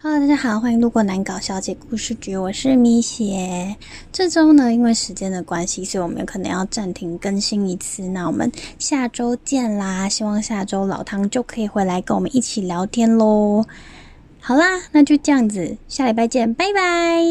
Hello，大家好，欢迎路过难搞小姐故事局，我是米雪。这周呢，因为时间的关系，所以我们可能要暂停更新一次。那我们下周见啦！希望下周老汤就可以回来跟我们一起聊天喽。好啦，那就这样子，下礼拜见，拜拜。